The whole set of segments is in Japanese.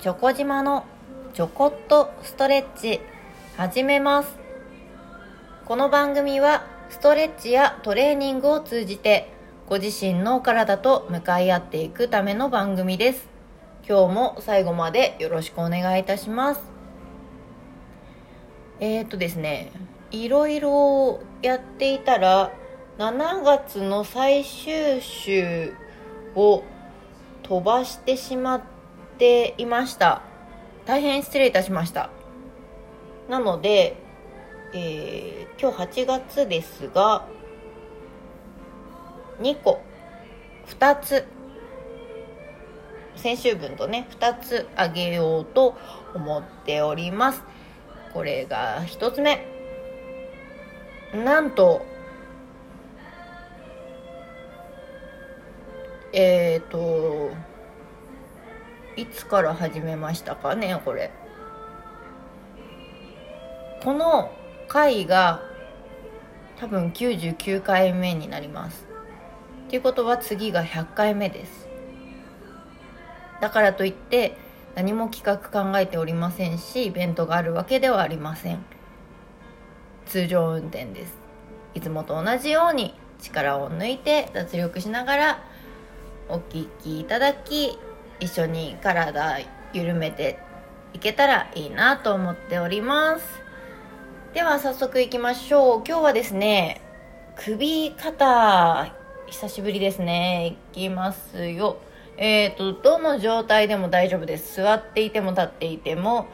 チョコ島のちょこっとストレッチ始めます。この番組はストレッチやトレーニングを通じてご自身の体と向かい合っていくための番組です。今日も最後までよろしくお願いいたします。えー、っとですねいろいろやっていたら7月の最終週を飛ばしてしまってていました。大変失礼いたしました。なので、えー、今日8月ですが2個2つ先週分とね2つあげようと思っております。これが1つ目。なんとえっ、ー、といつから始めましたかねこれ。この回が多分99回目になります。っていうことは次が100回目です。だからといって何も企画考えておりませんしイベントがあるわけではありません。通常運転です。いつもと同じように力を抜いて脱力しながらお聴きいただき一緒に体緩めていけたらいいなと思っております。では早速いきましょう。今日はですね首肩久しぶりですね。いきますよ。えっ、ー、とどの状態でも大丈夫です。座っていても立っていても、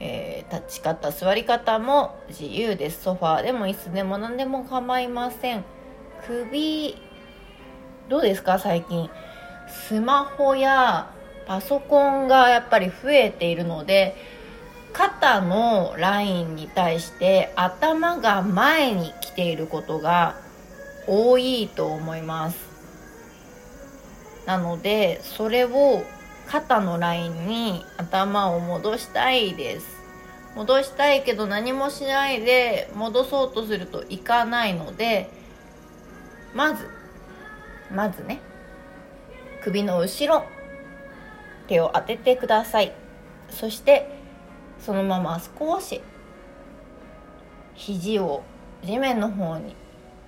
えー、立ち方座り方も自由です。ソファーでも椅子でも何でも構いません。首どうですか最近。スマホやパソコンがやっぱり増えているので肩のラインに対して頭が前に来ていることが多いと思います。なのでそれを肩のラインに頭を戻したいです。戻したいけど何もしないで戻そうとするといかないのでまずまずね首の後ろ手を当ててください。そしてそのまま少し肘を地面の方に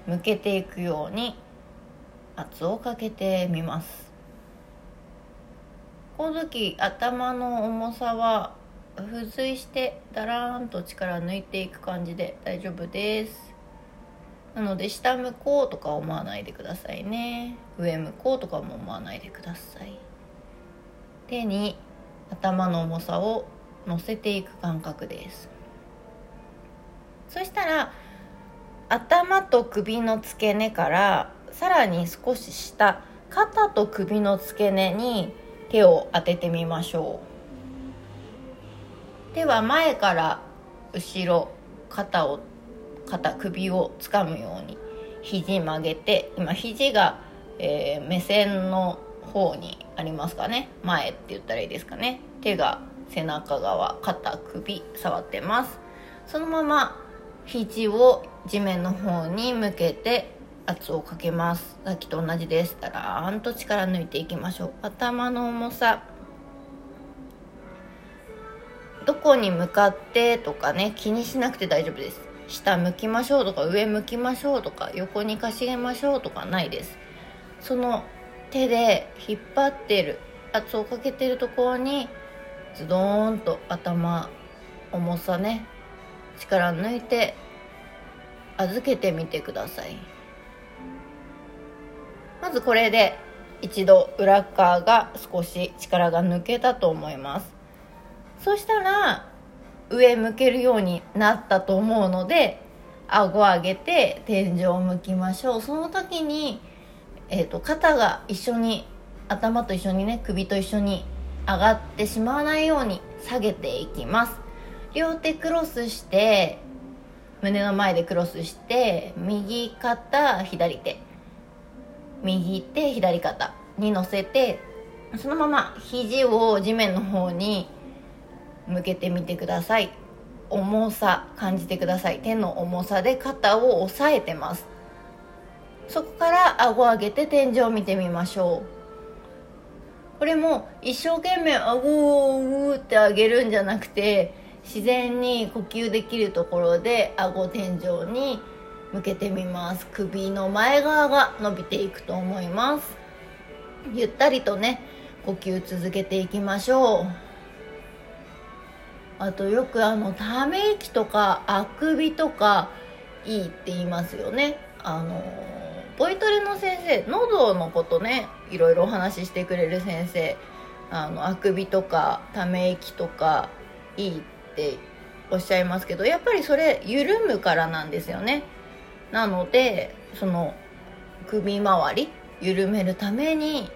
向けていくように圧をかけてみます。この時頭の重さは付随してだらーんと力抜いていく感じで大丈夫です。なので下向こうとか思わないでくださいね。上向こうとかも思わないでください。手に頭の重さを乗せていく感覚です。そしたら頭と首の付け根からさらに少し下肩と首の付け根に手を当ててみましょう。手は前から後ろ肩を肩首をつかむように肘曲げて今肘が、えー、目線の方にありますかね？前って言ったらいいですかね？手が背中側肩首触ってます。そのまま肘を地面の方に向けて圧をかけます。さっきと同じです。たらーんと力抜いていきましょう。頭の重さどこに向かってとかね気にしなくて大丈夫です。下向きましょうとか上向きましょうとか横にかしげましょうとかないです。その手で引っ張ってる。圧をかけてるところにズドーンと頭重さね力抜いて預けてみてください。まずこれで一度裏側が少し力が抜けたと思います。そしたら上向けるようになったと思うので顎上げて天井を向きましょう。その時に、えーと、肩が一緒に頭と一緒にね首と一緒に上がってしまわないように下げていきます。両手クロスして胸の前でクロスして右肩左手。右手左肩に乗せてそのまま肘を地面の方に向けてみてください。重さ感じてください。手の重さで肩を押さえてます。そこから顎上げて天井を見てみましょう。これも一生懸命顎をうーって上げるんじゃなくて自然に呼吸できるところで顎天井に向けてみます。首の前側が伸びていくと思います。ゆったりとね呼吸続けていきましょう。あとよくあのため息とかあくびとかいいって言いますよね。あのボイトレの先生喉のことねいろいろお話ししてくれる先生。あのあくびとかため息とかいいっておっしゃいますけどやっぱりそれ緩むからなんですよね。なのでその首周り緩めるために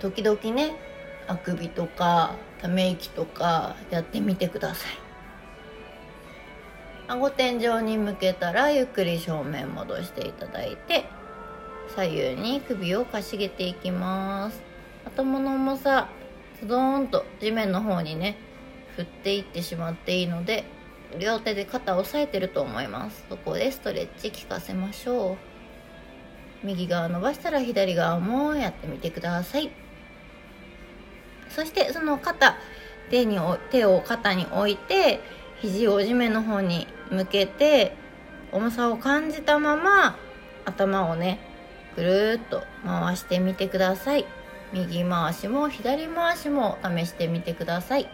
時々ねあくびとかため息とかやってみてください。顎天井に向けたらゆっくり正面戻していただいて左右に首をかしげていきます。頭の重さズドーンと地面の方にね振っていってしまっていいので両手で肩を押さえてると思います。そこでストレッチ効かせましょう。右側伸ばしたら左側もやってみてください。そしてその肩手に手を肩に置いて肘を地面の方に向けて重さを感じたまま頭をねぐるっと回してみてください。右回しも左回しも試してみてください。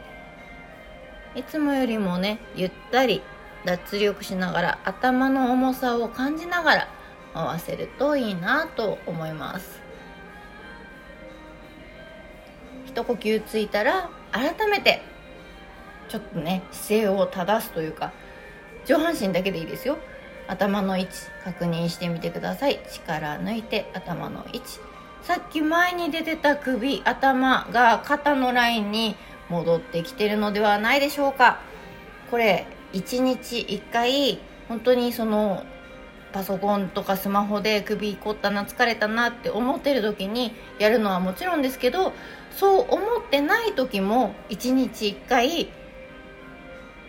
いつもよりもねゆったり脱力しながら頭の重さを感じながら回せるといいなと思います。一呼吸ついたら改めてちょっとね姿勢を正すというか上半身だけでいいですよ。頭の位置確認してみてください。力抜いて頭の位置。さっき前に出てた首頭が肩のラインに戻ってきてるのではないでしょうか。これ1日1回本当にそのパソコンとかスマホで首凝ったな疲れたなって思ってる時にやるのはもちろんですけどそう思ってない時も1日1回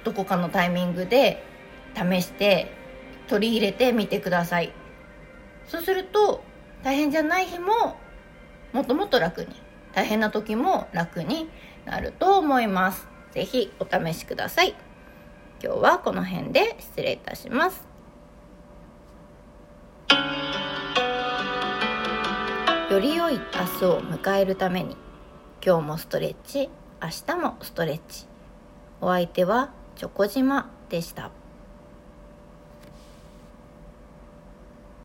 どこかのタイミングで試して取り入れてみてください。そうすると大変じゃない日ももっともっと楽に大変な時も楽になると思います。是非お試しください。今日はこの辺で失礼いたします。より良い明日を迎えるために今日もストレッチ明日もストレッチ。お相手はチョコ島でした。